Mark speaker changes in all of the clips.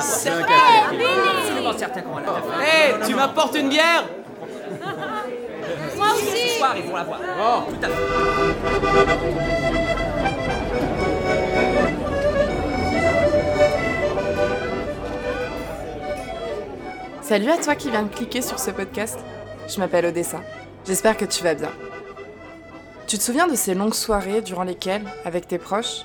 Speaker 1: C'est absolument certain qu'on va la faire. Hé, tu m'apportes une bière
Speaker 2: Moi aussi
Speaker 1: Ce soir, ils vont la voir. Oh, tout à fait.
Speaker 3: Salut à toi qui viens de cliquer sur ce podcast. Je m'appelle Odessa. J'espère que tu vas bien. Tu te souviens de ces longues soirées durant lesquelles, avec tes proches,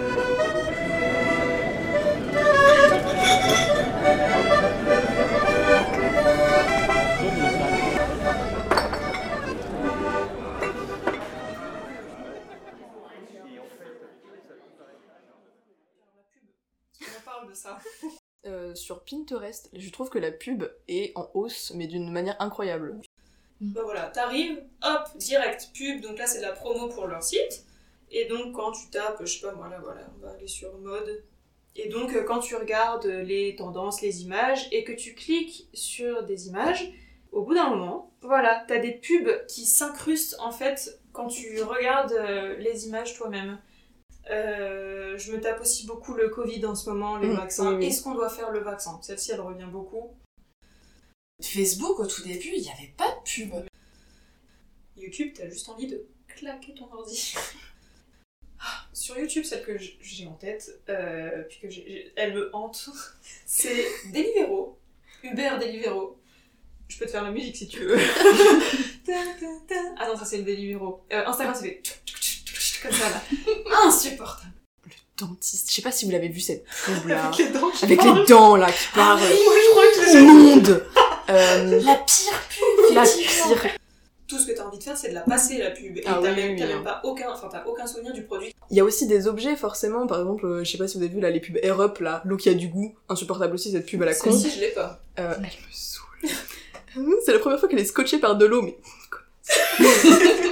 Speaker 4: Sur Pinterest, je trouve que la pub est en hausse, mais d'une manière incroyable.
Speaker 5: Bah voilà, t'arrives, hop, direct, pub, donc là c'est de la promo pour leur site. Et donc quand tu tapes, je sais pas moi là, voilà, on va aller sur mode. Et donc euh, quand tu regardes les tendances, les images, et que tu cliques sur des images, au bout d'un moment, voilà, t'as des pubs qui s'incrustent en fait quand tu regardes euh, les images toi-même. Euh, je me tape aussi beaucoup le Covid en ce moment, les
Speaker 4: Mm,
Speaker 5: vaccins.
Speaker 4: oui.
Speaker 5: Est-ce qu'on doit faire le vaccin? Celle-ci, elle revient beaucoup.
Speaker 3: Facebook, au tout début, il n'y avait pas de pub.
Speaker 5: YouTube, t'as juste envie de claquer ton ordi. Ah, Sur YouTube, celle que j'ai en tête, euh, puis que elle me hante, c'est Deliveroo. Uber Deliveroo. Je peux te faire la musique si tu veux. Ah non, ça c'est le Deliveroo. Euh, Instagram, ça fait comme ça là. Insupportable.
Speaker 4: Dentiste, je sais pas si vous l'avez vu cette pub là.
Speaker 5: Avec les dents qui
Speaker 4: Avec
Speaker 5: parlent.
Speaker 4: les dents là qui parlent
Speaker 5: Moi, je crois que
Speaker 4: monde. Euh,
Speaker 3: La pire pub,
Speaker 4: la
Speaker 3: effectivement.
Speaker 4: pire.
Speaker 5: Tout ce que t'as envie de faire, c'est de la passer la pub. Et
Speaker 4: Ah
Speaker 5: t'as
Speaker 4: oui,
Speaker 5: même,
Speaker 4: oui,
Speaker 5: t'as
Speaker 4: oui,
Speaker 5: même
Speaker 4: hein.
Speaker 5: pas aucun, enfin, t'as aucun souvenir du produit.
Speaker 4: Il y a aussi des objets forcément, par exemple, euh, je sais pas si vous avez vu là les pubs Air Up là, l'eau qui a du goût, insupportable aussi cette pub à la con.
Speaker 5: Celle-ci, je l'ai pas.
Speaker 4: Euh, elle me saoule. C'est la première fois qu'elle est scotchée par de l'eau, mais.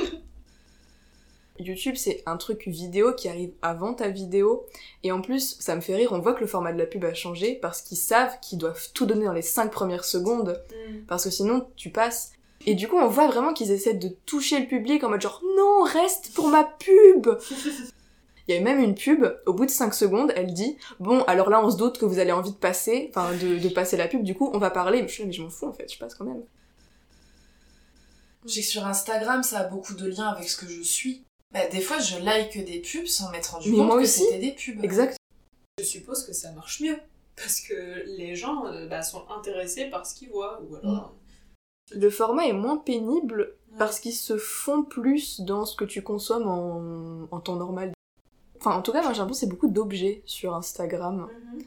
Speaker 4: YouTube, c'est un truc vidéo qui arrive avant ta vidéo. Et en plus, ça me fait rire, on voit que le format de la pub a changé parce qu'ils savent qu'ils doivent tout donner dans les 5 premières secondes. Parce que sinon, tu passes. Et du coup, on voit vraiment qu'ils essaient de toucher le public en mode genre non, reste pour ma pub Il y a même une pub, au bout de 5 secondes, elle dit Bon, alors là, on se doute que vous avez envie de passer, enfin, de, de passer la pub, du coup, on va parler. Mais je suis là, mais je m'en fous en fait, je passe quand même.
Speaker 3: Que sur Instagram, ça a beaucoup de liens avec ce que je suis. Bah, des fois, je like des pubs sans m'être rendu
Speaker 4: Mais
Speaker 3: compte
Speaker 4: moi
Speaker 3: que
Speaker 4: aussi.
Speaker 3: c'était des pubs.
Speaker 4: Exact.
Speaker 5: Je suppose que ça marche mieux. Parce que les gens euh, bah, sont intéressés par ce qu'ils voient. Ou alors.
Speaker 4: Le format est moins pénible parce qu'ils se font plus dans ce que tu consommes en, en temps normal. Enfin, en tout cas, moi j'ai l'impression que c'est beaucoup d'objets sur Instagram.
Speaker 5: Mhm.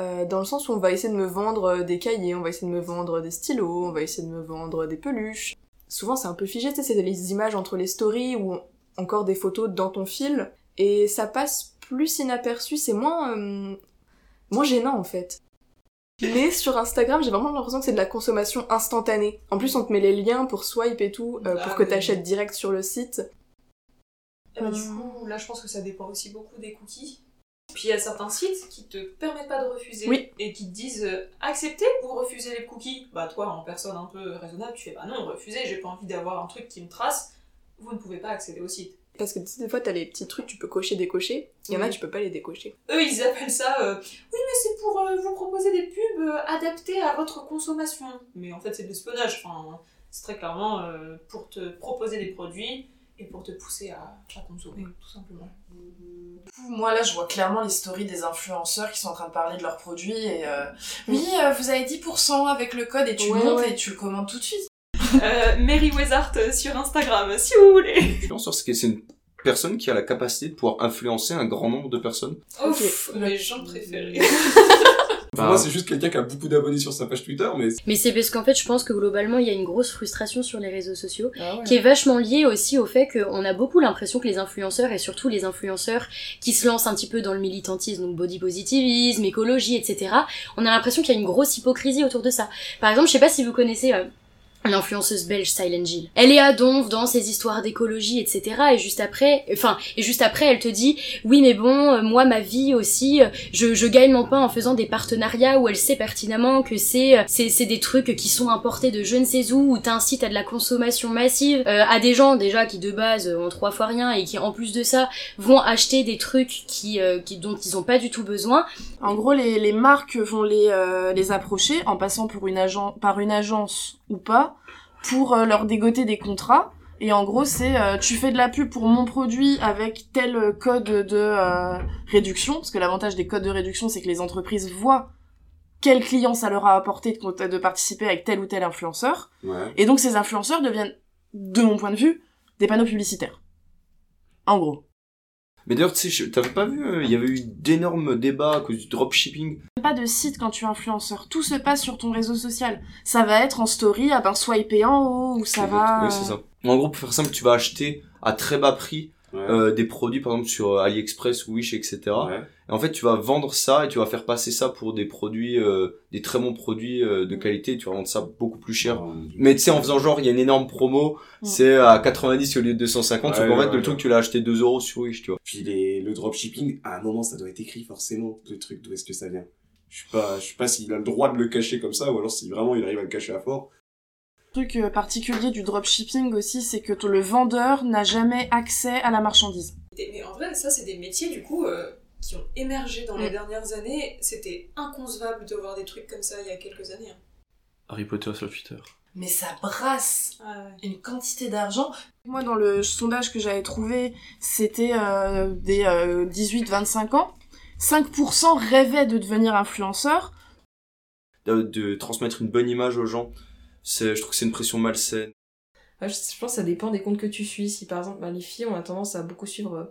Speaker 4: Euh, dans le sens où on va essayer de me vendre des cahiers, on va essayer de me vendre des stylos, on va essayer de me vendre des peluches. Souvent c'est un peu figé, tu sais, c'est les images entre les stories ou encore des photos dans ton fil. Et ça passe plus inaperçu, c'est moins, euh, moins gênant en fait. Mais sur Instagram, j'ai vraiment l'impression que c'est de la consommation instantanée. En plus, on te met les liens pour swipe et tout, euh, pour
Speaker 5: Ah
Speaker 4: que t'achètes direct sur le site.
Speaker 5: Eh ben, du
Speaker 4: Euh.
Speaker 5: coup, là, je pense que ça dépend aussi beaucoup des cookies. Puis il y a certains sites qui te permettent pas de refuser
Speaker 4: Oui.
Speaker 5: et qui te disent euh, accepter ou refuser les cookies. Bah toi, en personne un peu raisonnable, tu fais bah non, refuser, j'ai pas envie d'avoir un truc qui me trace. Vous ne pouvez pas accéder au site.
Speaker 4: Parce que des fois, t'as les petits trucs, tu peux cocher, décocher. Il y en a, tu peux pas les décocher.
Speaker 5: Eux, ils appellent ça euh, oui, mais c'est pour euh, vous proposer des pubs euh, adaptées à votre consommation. Mais en fait, c'est de l'espionnage. Enfin, c'est très clairement euh, pour te proposer des produits et pour te pousser à, à consommer, tout simplement.
Speaker 3: Moi, là, je vois clairement les stories des influenceurs qui sont en train de parler de leurs produits et euh, oui, euh, vous avez 10% avec le code et tu
Speaker 4: Ouais,
Speaker 3: montes
Speaker 4: ouais.
Speaker 3: et tu le commandes tout de suite.
Speaker 5: Euh, Mary Wezart sur Instagram, si vous voulez.
Speaker 6: Influenceur, c'est que c'est une personne qui a la capacité de pouvoir influencer un grand nombre de personnes.
Speaker 5: Ouf, mes gens préférés.
Speaker 6: Pour
Speaker 7: Bah.
Speaker 6: moi, c'est juste quelqu'un qui a beaucoup d'abonnés sur sa page Twitter, mais
Speaker 7: Mais c'est parce qu'en fait, je pense que globalement, il y a une grosse frustration sur les réseaux sociaux,
Speaker 4: Ah
Speaker 7: qui est vachement liée aussi au fait qu'on a beaucoup l'impression que les influenceurs, et surtout les influenceurs qui se lancent un petit peu dans le militantisme, donc body positivisme, écologie, etc., on a l'impression qu'il y a une grosse hypocrisie autour de ça. Par exemple, je sais pas si vous connaissez... euh, l'influenceuse belge Silent Jill. Elle est à donf dans ses histoires d'écologie, etc. Et juste après, enfin, et juste après, elle te dit, oui, mais bon, euh, moi, ma vie aussi, euh, je, je gagne mon pain en faisant des partenariats où elle sait pertinemment que c'est, euh, c'est, c'est des trucs qui sont importés de je ne sais où, où t'incites à de la consommation massive, euh, à des gens déjà qui de base ont trois fois rien et qui en plus de ça vont acheter des trucs qui, euh, qui dont ils ont pas du tout besoin.
Speaker 3: En gros, les, les marques vont les, euh, les approcher en passant pour une agent, par une agence ou pas pour euh, leur dégoter des contrats. Et en gros, c'est euh, tu fais de la pub pour mon produit avec tel euh, code de euh, réduction, parce que l'avantage des codes de réduction, c'est que les entreprises voient quel client ça leur a apporté de, de participer avec tel ou tel influenceur.
Speaker 6: Ouais.
Speaker 3: Et donc ces influenceurs deviennent, de mon point de vue, des panneaux publicitaires. En gros.
Speaker 6: Mais d'ailleurs, tu sais, je- t'avais pas vu, euh, il y avait eu d'énormes débats à cause du dropshipping.
Speaker 3: Pas de site quand tu es influenceur. Tout se passe sur ton réseau social. Ça va être en story, à ben swiper en haut, ou ça va...
Speaker 6: Ouais, c'est ça. En gros, pour faire simple, tu vas acheter à très bas prix
Speaker 8: Ouais.
Speaker 6: euh, des produits, par exemple sur euh, AliExpress, Wish, etc.
Speaker 8: Ouais.
Speaker 6: Et en fait, tu vas vendre ça et tu vas faire passer ça pour des produits, euh, des très bons produits euh, de qualité. Et tu vas vendre ça beaucoup plus cher.
Speaker 8: Ouais.
Speaker 6: Mais tu sais, en faisant genre, il y a une énorme promo, c'est à 90 au lieu de 250. sauf
Speaker 8: Ouais,
Speaker 6: qu'en fait,
Speaker 8: ouais,
Speaker 6: le
Speaker 8: ouais.
Speaker 6: truc, tu l'as acheté 2 euros sur Wish, tu vois.
Speaker 8: Puis les, le dropshipping, à un moment, ça doit être écrit forcément, le truc, d'où est-ce que ça vient. Je sais pas, je sais pas s'il a le droit de le cacher comme ça, ou alors si vraiment il arrive à le cacher à fort.
Speaker 3: truc euh, particulier du dropshipping aussi, c'est que le vendeur n'a jamais accès à la marchandise.
Speaker 5: Et- Mais en vrai, ça, c'est des métiers, du coup, euh, qui ont émergé dans les
Speaker 3: Mm.
Speaker 5: dernières années. C'était inconcevable de voir des trucs comme ça il y a quelques années. hein.
Speaker 9: Harry Potter sur Twitter.
Speaker 3: Mais ça brasse
Speaker 5: Ah ouais.
Speaker 3: une quantité d'argent. Moi, dans le sondage que j'avais trouvé, c'était euh, des 18-25 ans. 5% rêvaient de devenir influenceur.
Speaker 6: De, de transmettre une bonne image aux gens. C'est, je trouve que c'est une pression malsaine.
Speaker 2: Ouais, je, je pense que ça dépend des comptes que tu suis. Si par exemple, bah, les filles, on a tendance à beaucoup suivre euh,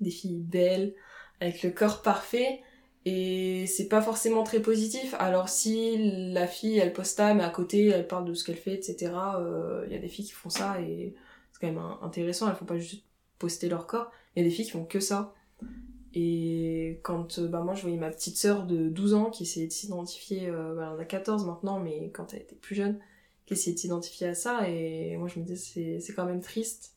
Speaker 2: des filles belles, avec le corps parfait, et c'est pas forcément très positif. Alors si la fille, elle poste ça, mais à côté, elle parle de ce qu'elle fait, etc., il y a des filles qui font ça, et c'est quand même intéressant, elles font pas juste poster leur corps. Il y a des filles qui font que ça. Et quand euh, bah, moi je voyais ma petite sœur de 12 ans qui essayait de s'identifier, euh, bah, elle a 14 maintenant, mais quand elle était plus jeune, qui essayait de s'identifier à ça, et moi je me disais c'est quand même triste.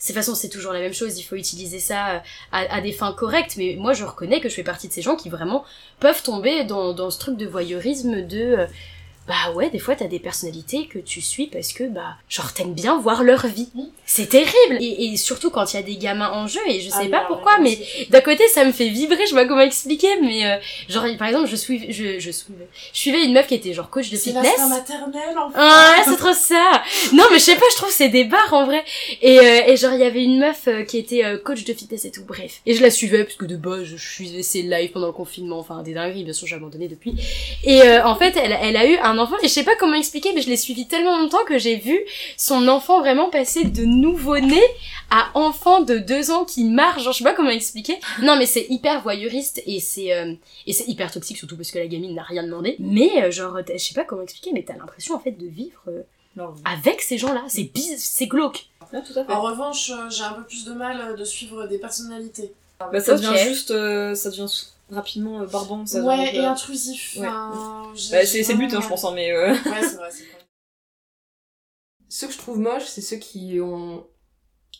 Speaker 7: De toute façon, c'est toujours la même chose, il faut utiliser ça euh, à, à des fins correctes, mais moi je reconnais que je fais partie de ces gens qui vraiment peuvent tomber dans, dans ce truc de voyeurisme de... bah ouais, des fois t'as des personnalités que tu suis parce que, bah, genre t'aimes bien voir leur vie. C'est terrible Et, et surtout quand il y a des gamins en jeu, et je sais pas pourquoi, mais d'un côté ça me fait vibrer, je sais pas comment expliquer, mais euh, genre par exemple je, suis, je, je, suivais, je suivais une meuf qui était genre coach de fitness.
Speaker 3: maternelle, en
Speaker 7: Ah, c'est trop ça. Non, mais je sais pas, je trouve que c'est des barres en vrai. Et, euh, et genre il y avait une meuf euh, qui était euh, coach de fitness et tout, bref. Et je la suivais parce que de base je suivais ses lives pendant le confinement, enfin des dingueries, bien sûr j'ai abandonné depuis. Et euh, en fait elle, elle a eu un enfant et je sais pas comment expliquer, mais je l'ai suivi tellement longtemps que j'ai vu son enfant vraiment passer de nouveau-né à enfant de deux ans qui marche, genre je sais pas comment expliquer. Non mais c'est hyper voyeuriste et c'est euh, et c'est hyper toxique surtout parce que la gamine n'a rien demandé. Mais euh, genre je sais pas comment expliquer, mais t'as l'impression en fait de vivre euh, avec ces gens-là. C'est biz, c'est glauque.
Speaker 2: tout à
Speaker 3: En revanche, euh, j'ai un peu plus de mal de suivre des personnalités.
Speaker 2: Bah, ça devient juste, euh, ça devient rapidement euh, barbant. Ça
Speaker 3: ouais, et intrusif.
Speaker 2: Ouais. Bah, c'est, c'est le but, hein, je pense, hein, mais... euh,
Speaker 3: Ouais, c'est vrai, c'est vrai.
Speaker 2: Ceux que je trouve moches, c'est ceux qui ont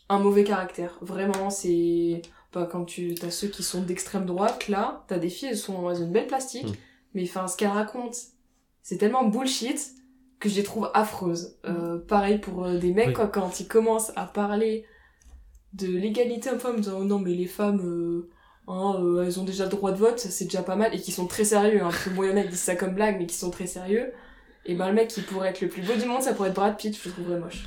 Speaker 2: un mauvais caractère. Vraiment, c'est... Bah, quand tu as ceux qui sont d'extrême droite, là, t'as des filles, elles, sont, elles ont une belle plastique,
Speaker 9: Mm.
Speaker 2: mais enfin, ce qu'elles racontent, c'est tellement bullshit que je les trouve affreuses. Euh, pareil pour euh, des mecs,
Speaker 9: Oui.
Speaker 2: quoi, quand ils commencent à parler de l'égalité homme-femme, en disant oh non, mais les femmes, euh, hein, euh, elles ont déjà le droit de vote, ça c'est déjà pas mal, et qui sont très sérieux, hein, parce que moi, il y en a qui disent ça comme blague, mais qui sont très sérieux. Et ben le mec qui pourrait être le plus beau du monde, ça pourrait être Brad Pitt, je le trouverais moche.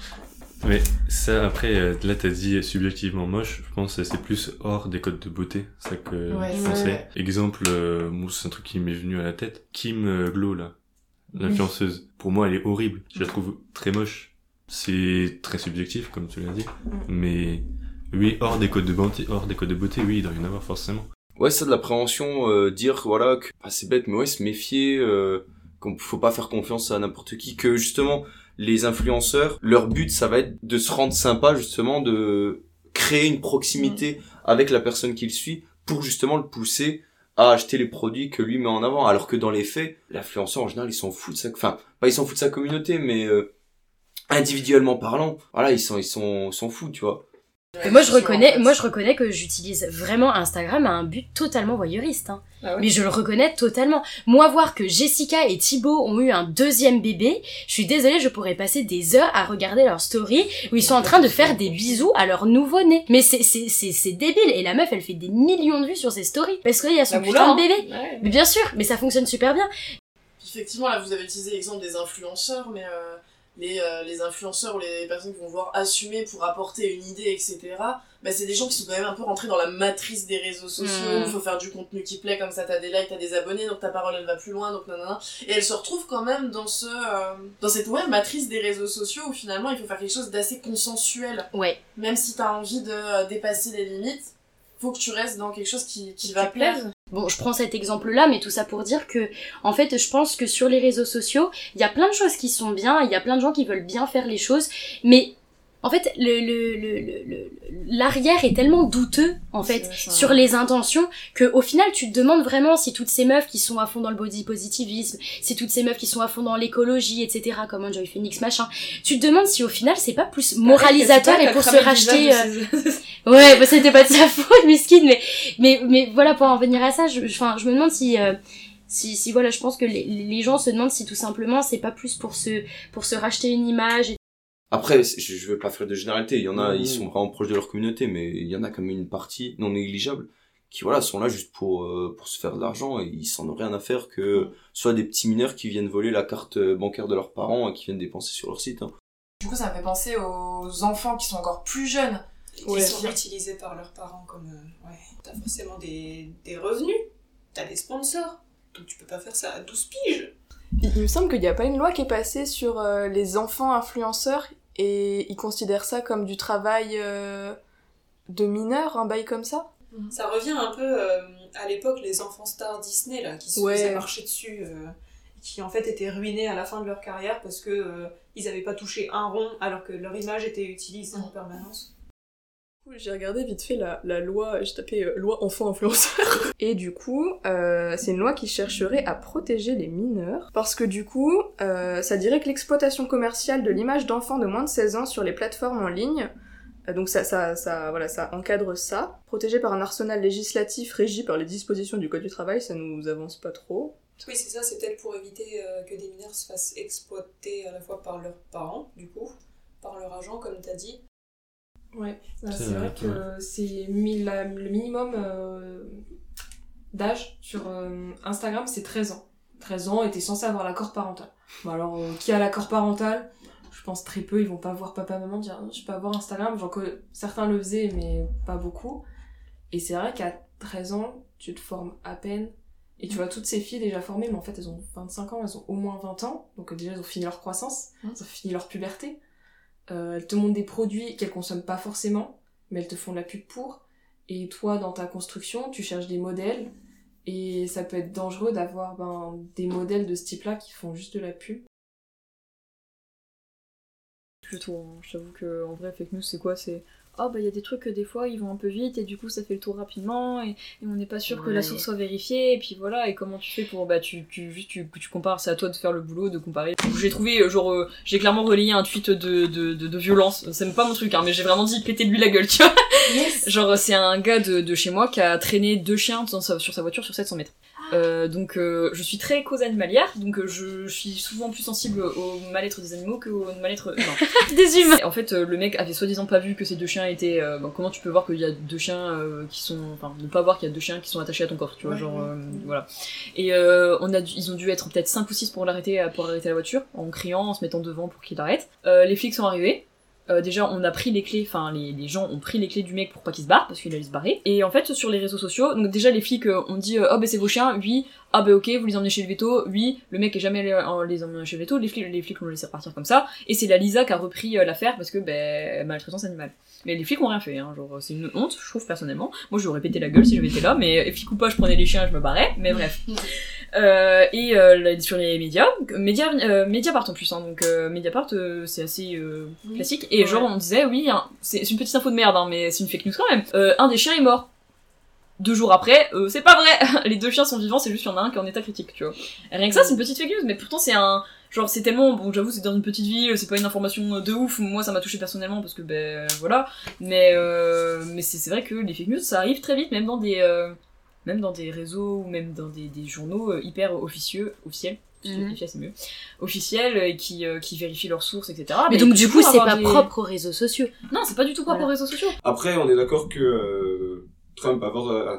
Speaker 9: Mais ça, après, euh, là, t'as dit subjectivement moche. Je pense que c'est plus hors des codes de beauté. Ça que
Speaker 3: Ouais,
Speaker 9: je pensais.
Speaker 3: ouais.
Speaker 9: Exemple, euh, moi, c'est un truc qui m'est venu à la tête. Kim Glow, là. L'influenceuse. Pour moi, elle est horrible. Je la trouve très moche. C'est très subjectif, comme tu l'as dit. Mais, oui, hors des codes de beauté, hors des codes de beauté, oui, il doit y en avoir forcément.
Speaker 6: Ouais, ça de la prévention, euh, dire voilà que ah, c'est bête, mais ouais, se méfier, euh, qu'on faut pas faire confiance à n'importe qui, que justement les influenceurs, leur but ça va être de se rendre sympa justement, de créer une proximité avec la personne qu'il suit pour justement le pousser à acheter les produits que lui met en avant, alors que dans les faits, l'influenceur en général il s'en fout de sa, enfin pas il s'en fout de sa communauté, mais euh, individuellement parlant, voilà, ils sont, ils sont, ils sont fous, tu vois.
Speaker 7: Moi je reconnais, moi je reconnais que j'utilise vraiment Instagram à un but totalement voyeuriste. Hein.
Speaker 4: Ah ouais
Speaker 7: Mais je le reconnais totalement. Moi voir que Jessica et Thibaut ont eu un deuxième bébé, je suis désolée, je pourrais passer des heures à regarder leur story où ils sont en train de faire des bisous à leur nouveau-né. Mais c'est c'est c'est c'est débile et la meuf elle fait des millions de vues sur ses stories parce qu'il y a son
Speaker 4: La
Speaker 7: putain de bébé. Mais bien sûr, mais ça fonctionne super bien.
Speaker 3: Effectivement, là, vous avez utilisé l'exemple des influenceurs, mais euh, les, euh, les influenceurs ou les personnes qui vont vouloir assumer pour apporter une idée, etc., bah, c'est des gens qui sont quand même un peu rentrés dans la matrice des réseaux sociaux. Il
Speaker 7: Mm.
Speaker 3: faut faire du contenu qui plaît, comme ça t'as des likes, t'as des abonnés, donc ta parole elle va plus loin, donc nanana. Et elle se retrouve quand même dans ce euh, dans cette ouais, matrice des réseaux sociaux où finalement il faut faire quelque chose d'assez consensuel.
Speaker 7: Ouais.
Speaker 3: Même si t'as envie de euh, dépasser les limites, faut que tu restes dans quelque chose qui, qui va plaire.
Speaker 7: Bon, je prends cet exemple-là, mais tout ça pour dire que, en fait, je pense que sur les réseaux sociaux, il y a plein de choses qui sont bien, il y a plein de gens qui veulent bien faire les choses, mais en fait, le, le, le, le- l'arrière est tellement douteux, en fait,
Speaker 4: ça.
Speaker 7: sur les intentions, que au final, tu te demandes vraiment si toutes ces meufs qui sont à fond dans le body positivisme, si toutes ces meufs qui sont à fond dans l'écologie, etc., comme Enjoy Phoenix, machin, tu te demandes si au final, c'est pas plus moralisateur et pour se racheter... euh, Ouais, bah, c'était pas de sa faute, mesquine, mais, mais, mais voilà, pour en venir à ça, je, je- enfin, je me demande si, euh, si, si, voilà, je pense que les, les gens se demandent si tout simplement c'est pas plus pour se, pour se racheter une image.
Speaker 6: Après, je, je veux pas faire de généralité. Il y en a, ils sont vraiment proches de leur communauté, mais il y en a quand même une partie non négligeable qui, voilà, sont là juste pour, euh, pour se faire de l'argent et ils s'en ont rien à faire que soit des petits mineurs qui viennent voler la carte bancaire de leurs parents et qui viennent dépenser sur leur site. hein.
Speaker 3: Du coup, ça me fait penser aux enfants qui sont encore plus jeunes.
Speaker 5: Qui
Speaker 3: Ouais.
Speaker 5: sont utilisés par leurs parents comme. euh, ouais. T'as forcément des, des revenus, t'as des sponsors. Donc tu peux pas faire ça à 12 piges.
Speaker 4: Il, il me semble qu'il n'y a pas une loi qui est passée sur euh, les enfants influenceurs et ils considèrent ça comme du travail euh, de mineur, un bail comme ça?
Speaker 5: Ça revient un peu euh, à l'époque les enfants stars Disney là qui se
Speaker 4: Ouais.
Speaker 5: faisaient marcher dessus, euh, qui en fait étaient ruinés à la fin de leur carrière parce que ils avaient pas touché un rond alors que leur image était utilisée en permanence.
Speaker 4: J'ai regardé vite fait la, la loi, j'ai tapé euh, loi enfant influenceur. Et du coup, euh, c'est une loi qui chercherait à protéger les mineurs. Parce que du coup, euh, ça dirait que l'exploitation commerciale de l'image d'enfants de moins de 16 ans sur les plateformes en ligne, euh, donc ça, ça, ça, voilà, ça encadre ça. Protégé par un arsenal législatif régi par les dispositions du Code du travail, ça nous avance pas trop.
Speaker 5: Oui, c'est ça, c'est peut-être pour éviter euh, que des mineurs se fassent exploiter à la fois par leurs parents, du coup, par leur agent, comme t'as dit.
Speaker 2: Ouais, euh,
Speaker 9: C'est
Speaker 2: vrai que c'est le minimum euh, d'âge sur euh, Instagram, c'est 13 ans. 13 ans et t'es censé avoir l'accord parental. Bon alors, euh, qui a l'accord parental Je pense très peu, ils vont pas voir papa, maman dire je peux avoir Instagram. Genre que certains le faisaient, mais pas beaucoup. Et c'est vrai qu'à 13 ans, tu te formes à peine. Et tu vois toutes ces filles déjà formées, mais en fait elles ont 25 ans, elles ont au moins 20 ans. Donc déjà elles ont fini leur croissance, elles ont fini leur puberté. Euh, elles te montrent des produits qu'elles consomment pas forcément, mais elles te font de la pub pour. Et toi, dans ta construction, tu cherches des modèles. Et ça peut être dangereux d'avoir ben, des modèles de ce type-là qui font juste de la pub.
Speaker 10: Plutôt, vrai, fake news, c'est quoi? Ah bah il y a des trucs que des fois ils vont un peu vite et du coup ça fait le tour rapidement et, et on n'est pas sûr que la source soit vérifiée et puis voilà et comment tu fais pour bah tu tu juste tu, tu compares c'est à toi de faire le boulot de comparer. J'ai trouvé euh, genre euh, j'ai clairement relayé un tweet de de, de, de violence. C'est même pas mon truc hein mais j'ai vraiment dit péter lui la gueule tu vois genre c'est un gars de, de chez moi qui a traîné deux chiens dans sa- sur sa voiture sur 700 mètres euh, donc euh, je suis très cause animalière, donc euh, je, suis souvent plus sensible au mal-être des animaux qu'au mal-être.
Speaker 7: Des humains.
Speaker 10: En fait, euh, le mec avait soi-disant pas vu que ces deux chiens étaient. euh, bon, comment tu peux voir qu'il y a deux chiens euh, qui sont. Enfin, ne pas voir qu'il y a deux chiens qui sont attachés à ton corps, tu vois,
Speaker 2: Ouais,
Speaker 10: genre. voilà. Et euh, on a dû- ils ont dû être peut-être 5 ou 6 pour l'arrêter, pour arrêter la voiture, en criant, en se mettant devant pour qu'il arrête. Euh, les flics sont arrivés. Euh, déjà, on a pris les clés, enfin, les, les gens ont pris les clés du mec pour pas qu'il se barre, parce qu'il allait se barrer. Et en fait, sur les réseaux sociaux, donc déjà, les flics euh, ont dit, euh, oh, bah, c'est vos chiens, oui, ah, bah, ok, vous les emmenez chez le veto, oui, le mec est jamais allé euh, les emmener chez le veto, les flics, les flics l'ont laissé repartir comme ça, et c'est la Lisa qui a repris euh, l'affaire parce que, ben, maltraitance animale. Mais les flics ont rien fait, hein, genre, c'est une honte, je trouve, personnellement. Moi, je lui aurais pété la gueule si j'avais été là, mais flic ou pas, je prenais les chiens, je me barrais, mais bref. Euh, et euh, sur les médias, médias, euh, Mediapart en plus, hein, donc euh, Mediapart euh, c'est assez euh, classique. Et genre on disait oui, hein, c'est une petite info de merde, hein, mais c'est une fake news quand même. Euh, un des chiens est mort. Deux jours après, euh, c'est pas vrai. Les deux chiens sont vivants, c'est juste qu'il y en a un qui est en état critique, tu vois. Rien que ça, c'est une petite fake news, mais pourtant c'est un Genre c'est tellement bon j'avoue c'est dans une petite ville, c'est pas une information de ouf, moi ça m'a touché personnellement parce que ben voilà, mais euh, mais c'est c'est vrai que les fake news ça arrive très vite même dans des euh, même dans des réseaux ou même dans des, des journaux euh, hyper officieux, officiels.
Speaker 7: Mhm.
Speaker 10: officiels, c'est mieux. Officiels euh, qui, euh, qui vérifient leurs sources, etc.
Speaker 7: Mais donc du coup, c'est pas
Speaker 10: des-
Speaker 7: propre aux réseaux sociaux.
Speaker 10: Non, c'est pas du tout propre
Speaker 7: Voilà.
Speaker 10: aux réseaux sociaux.
Speaker 8: Après, on est d'accord que euh, Trump va avoir euh,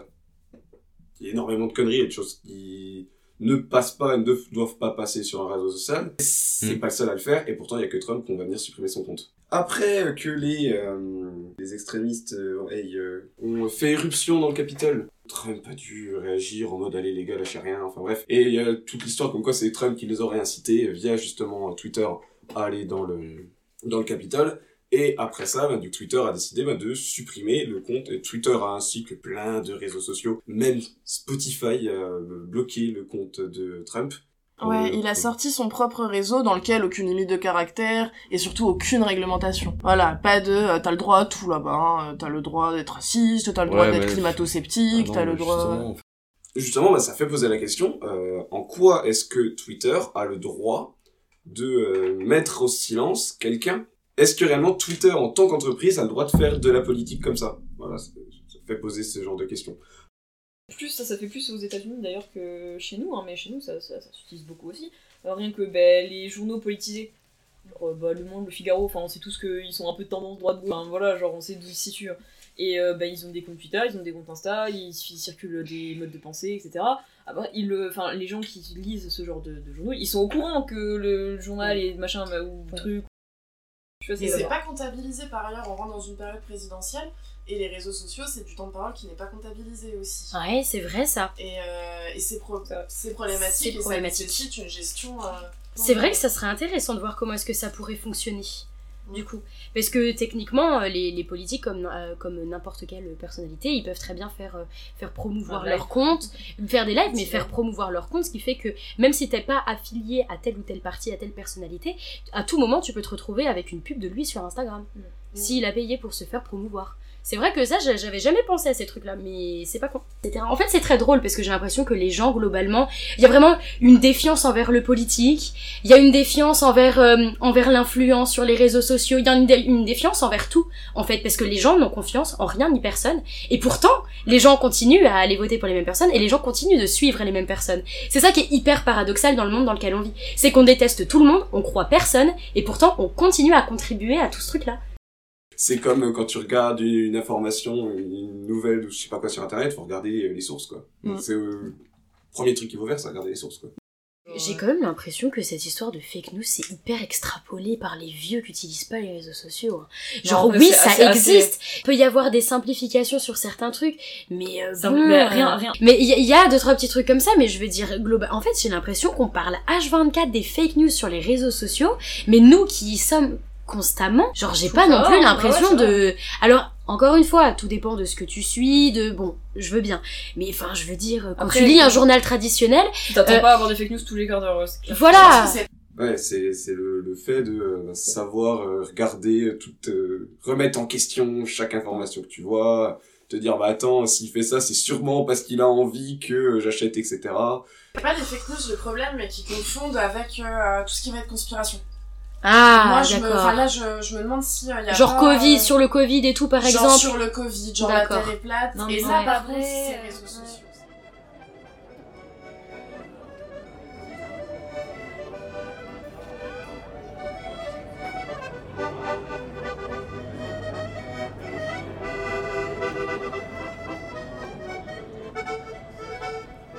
Speaker 8: il y a énormément de conneries et de choses qui ne passent pas et ne doivent pas passer sur un réseau social. C'est
Speaker 6: Mm.
Speaker 8: pas le seul à le faire et pourtant il y a que Trump qu'on va venir supprimer son compte. Après que les, euh, les extrémistes euh, aient, euh, ont fait éruption dans le Capitole, Trump a dû réagir en mode allez les gars lâchez rien, enfin bref. Et il y a toute l'histoire comme quoi c'est Trump qui les aurait incités euh, via justement Twitter à aller dans le, dans le Capitole. Et après ça, bah, du Twitter a décidé bah, de supprimer le compte. Et Twitter a ainsi que plein de réseaux sociaux, même Spotify a bloqué le compte de Trump.
Speaker 11: Ouais,
Speaker 8: Euh,
Speaker 11: il a sorti son propre réseau dans lequel aucune limite de caractère et surtout aucune réglementation. Voilà, pas de euh, t'as le droit à tout là-bas, hein. Euh, t'as le droit d'être raciste, t'as le droit
Speaker 6: Ouais,
Speaker 11: d'être climato-sceptique,
Speaker 6: Ah
Speaker 11: t'as le droit...
Speaker 6: justement,
Speaker 8: Justement, bah, ça fait poser la question, euh, en quoi est-ce que Twitter a le droit de euh, mettre au silence quelqu'un? Est-ce que réellement Twitter, en tant qu'entreprise, a le droit de faire de la politique comme ça? Voilà, ça, ça fait poser ce genre de questions.
Speaker 10: Plus ça, ça fait plus aux États-Unis d'ailleurs que chez nous, hein, mais chez nous ça, ça, ça s'utilise beaucoup aussi. Euh, rien que ben, les journaux politisés, genre, euh, bah, Le Monde, Le Figaro, enfin on sait tous qu'ils sont un peu de tendance droite gauche, enfin voilà, genre on sait d'où ils se situent. Et euh, ben, ils ont des comptes Twitter, ils ont des comptes Insta, ils, ils circulent des modes de pensée, etc. Après, ils, le- enfin, les gens qui lisent ce genre de, de journaux, ils sont au courant que le journal et machin bah, ou truc.
Speaker 3: Et
Speaker 10: c'est
Speaker 3: pas comptabilisé par ailleurs, on rentre dans une période présidentielle et les réseaux sociaux c'est du temps de parole qui n'est pas comptabilisé aussi.
Speaker 7: Ouais, c'est vrai ça.
Speaker 3: Et, euh, et c'est pro- problématique
Speaker 7: C'est
Speaker 3: et
Speaker 7: problématique.
Speaker 3: ça nécessite une gestion. euh,
Speaker 7: C'est vrai que ça serait intéressant de voir comment est-ce que ça pourrait fonctionner. Du coup, parce que techniquement, euh, les, les politiques, comme, euh, comme n'importe quelle personnalité, ils peuvent très bien faire, euh, faire promouvoir leur compte, faire des lives, mais faire promouvoir leur compte, ce qui fait que même si t'es pas affilié à telle ou telle partie, à telle personnalité, à tout moment, tu peux te retrouver avec une pub de lui sur Instagram. S'il a payé pour se faire promouvoir. C'est vrai que ça, j'a- j'avais jamais pensé à ces trucs-là, mais c'est pas con. En fait, c'est très drôle parce que j'ai l'impression que les gens, globalement, il y a vraiment une défiance envers le politique, il y a une défiance envers, euh, envers l'influence sur les réseaux sociaux, il y a une, une défiance envers tout, en fait, parce que les gens n'ont confiance en rien ni personne, et pourtant, les gens continuent à aller voter pour les mêmes personnes, et les gens continuent de suivre les mêmes personnes. C'est ça qui est hyper paradoxal dans le monde dans lequel on vit. C'est qu'on déteste tout le monde, on croit personne, et pourtant, on continue à contribuer à tout ce truc-là.
Speaker 8: C'est comme quand tu regardes une information, une nouvelle ou je sais pas quoi sur internet, faut regarder euh, les sources quoi.
Speaker 7: Mm.
Speaker 8: C'est euh, premier truc qu'il faut faire, c'est regarder les sources quoi.
Speaker 7: J'ai quand même l'impression que cette histoire de fake news, c'est hyper extrapolé par les vieux qui utilisent pas les réseaux sociaux. hein. Genre,
Speaker 10: Non,
Speaker 7: oui, ça
Speaker 10: assez- assez-
Speaker 7: existe. Il peut y avoir des simplifications sur certains trucs, mais euh, bon,
Speaker 10: mais rien- rien.
Speaker 7: Mais il y, y a deux, trois petits trucs comme ça, mais je veux dire, global. En fait, j'ai l'impression qu'on parle H24 des fake news sur les réseaux sociaux, mais nous qui y sommes constamment, genre, j'ai pas non plus l'impression de... Alors, encore une fois, tout dépend de ce que tu suis, de... Bon, je veux bien. Mais enfin, je veux dire, quand
Speaker 10: Après,
Speaker 7: tu lis un
Speaker 10: quand-
Speaker 7: journal traditionnel,
Speaker 10: t'attends
Speaker 7: Euh,
Speaker 10: pas à avoir des fake news tous les quarts d'heure.
Speaker 7: voilà
Speaker 8: Ouais, c'est c'est le, le fait de euh, savoir euh, regarder euh, tout, euh, remettre en question chaque information que tu vois, te dire bah attends s'il fait ça c'est sûrement parce qu'il a envie que euh, j'achète etc.
Speaker 3: Pas des fake news le problème, mais qui confondent avec euh, tout ce qui va être conspiration.
Speaker 7: Ah,
Speaker 3: Moi, je me,
Speaker 7: d'accord.
Speaker 3: enfin, là, je, je me demande si euh, il y a
Speaker 7: Genre
Speaker 3: pas,
Speaker 7: Covid,
Speaker 3: euh,
Speaker 7: sur le Covid et tout, par
Speaker 3: genre
Speaker 7: exemple.
Speaker 3: sur le Covid, genre la
Speaker 7: D'accord.
Speaker 3: Terre est plate.
Speaker 10: Non,
Speaker 3: et
Speaker 10: ouais.
Speaker 3: par contre,
Speaker 7: Après,
Speaker 3: c'est les réseaux sociaux.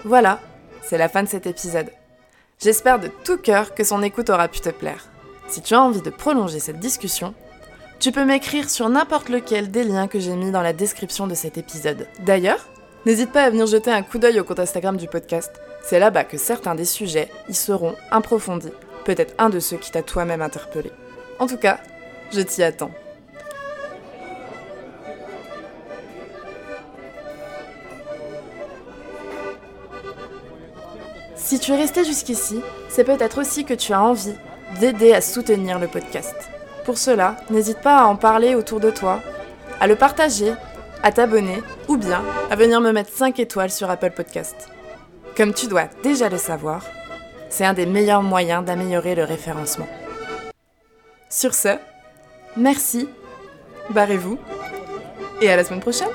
Speaker 11: Voilà, c'est la fin de cet épisode. J'espère de tout cœur que son écoute aura pu te plaire. Si tu as envie de prolonger cette discussion, tu peux m'écrire sur n'importe lequel des liens que j'ai mis dans la description de cet épisode. D'ailleurs, n'hésite pas à venir jeter un coup d'œil au compte Instagram du podcast. C'est là-bas que certains des sujets y seront approfondis. Peut-être un de ceux qui t'a toi-même interpellé. En tout cas, je t'y attends. Si tu es resté jusqu'ici, c'est peut-être aussi que tu as envie d'aider à soutenir le podcast. Pour cela, n'hésite pas à en parler autour de toi, à le partager, à t'abonner ou bien à venir me mettre 5 étoiles sur Apple Podcast. Comme tu dois déjà le savoir, C'est un des meilleurs moyens d'améliorer le référencement. Sur ce, merci, barrez-vous, et à la semaine prochaine